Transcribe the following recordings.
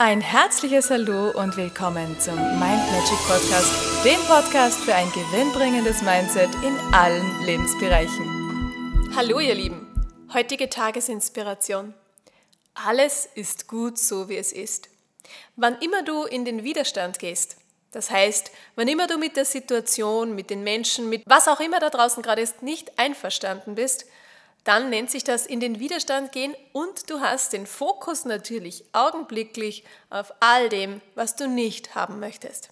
Ein herzliches Hallo und willkommen zum Mind Magic Podcast, dem Podcast für ein gewinnbringendes Mindset in allen Lebensbereichen. Hallo ihr Lieben, heutige Tagesinspiration. Alles ist gut so, wie es ist. Wann immer du in den Widerstand gehst, das heißt, wann immer du mit der Situation, mit den Menschen, mit was auch immer da draußen gerade ist, nicht einverstanden bist, dann nennt sich das in den Widerstand gehen und du hast den Fokus natürlich augenblicklich auf all dem, was du nicht haben möchtest.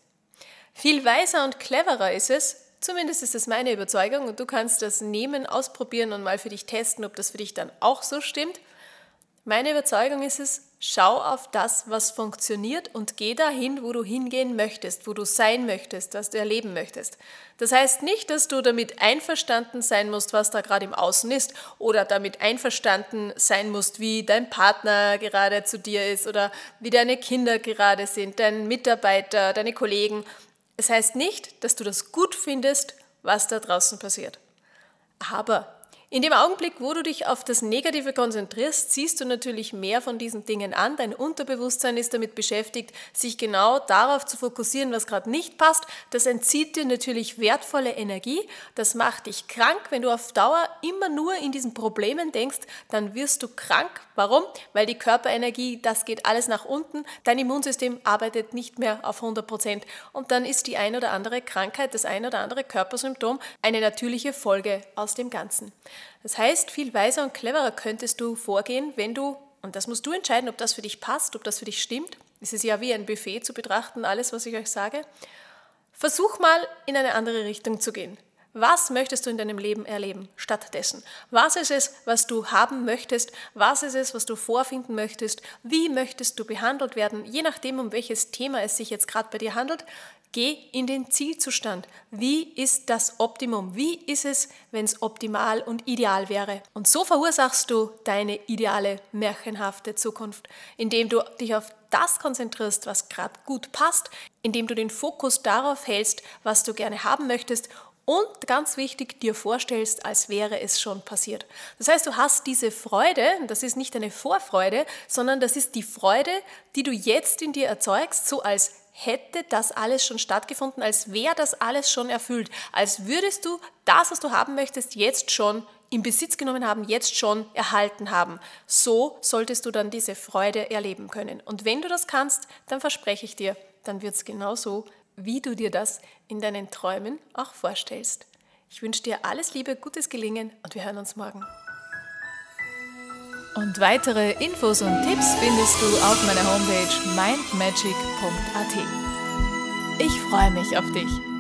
Viel weiser und cleverer ist es, zumindest ist das meine Überzeugung und du kannst das nehmen, ausprobieren und mal für dich testen, ob das für dich dann auch so stimmt. Meine Überzeugung ist es, schau auf das, was funktioniert und geh dahin, wo du hingehen möchtest, wo du sein möchtest, was du erleben möchtest. Das heißt nicht, dass du damit einverstanden sein musst, was da gerade im Außen ist oder damit einverstanden sein musst, wie dein Partner gerade zu dir ist oder wie deine Kinder gerade sind, dein Mitarbeiter, deine Kollegen. Es heißt nicht, dass du das gut findest, was da draußen passiert. Aber in dem Augenblick, wo du dich auf das Negative konzentrierst, ziehst du natürlich mehr von diesen Dingen an. Dein Unterbewusstsein ist damit beschäftigt, sich genau darauf zu fokussieren, was gerade nicht passt. Das entzieht dir natürlich wertvolle Energie. Das macht dich krank. Wenn du auf Dauer immer nur in diesen Problemen denkst, dann wirst du krank. Warum? Weil die Körperenergie, das geht alles nach unten. Dein Immunsystem arbeitet nicht mehr auf 100 Prozent. Und dann ist die ein oder andere Krankheit, das ein oder andere Körpersymptom eine natürliche Folge aus dem Ganzen. Das heißt, viel weiser und cleverer könntest du vorgehen, wenn du, und das musst du entscheiden, ob das für dich passt, ob das für dich stimmt. Es ist ja wie ein Buffet zu betrachten, alles, was ich euch sage. Versuch mal in eine andere Richtung zu gehen. Was möchtest du in deinem Leben erleben stattdessen? Was ist es, was du haben möchtest? Was ist es, was du vorfinden möchtest? Wie möchtest du behandelt werden? Je nachdem, um welches Thema es sich jetzt gerade bei dir handelt, geh in den Zielzustand. Wie ist das Optimum? Wie ist es, wenn es optimal und ideal wäre? Und so verursachst du deine ideale, märchenhafte Zukunft, indem du dich auf das konzentrierst, was gerade gut passt, indem du den Fokus darauf hältst, was du gerne haben möchtest und ganz wichtig, dir vorstellst, als wäre es schon passiert. Das heißt, du hast diese Freude, das ist nicht eine Vorfreude, sondern das ist die Freude, die du jetzt in dir erzeugst, so als hätte das alles schon stattgefunden, als wäre das alles schon erfüllt, als würdest du das, was du haben möchtest, jetzt schon in Besitz genommen haben, jetzt schon erhalten haben. So solltest du dann diese Freude erleben können. Und wenn du das kannst, dann verspreche ich dir, dann wird es genauso wie du dir das in deinen Träumen auch vorstellst. Ich wünsche dir alles Liebe, gutes Gelingen und wir hören uns morgen. Und weitere Infos und Tipps findest du auf meiner Homepage mindmagic.at. Ich freue mich auf dich.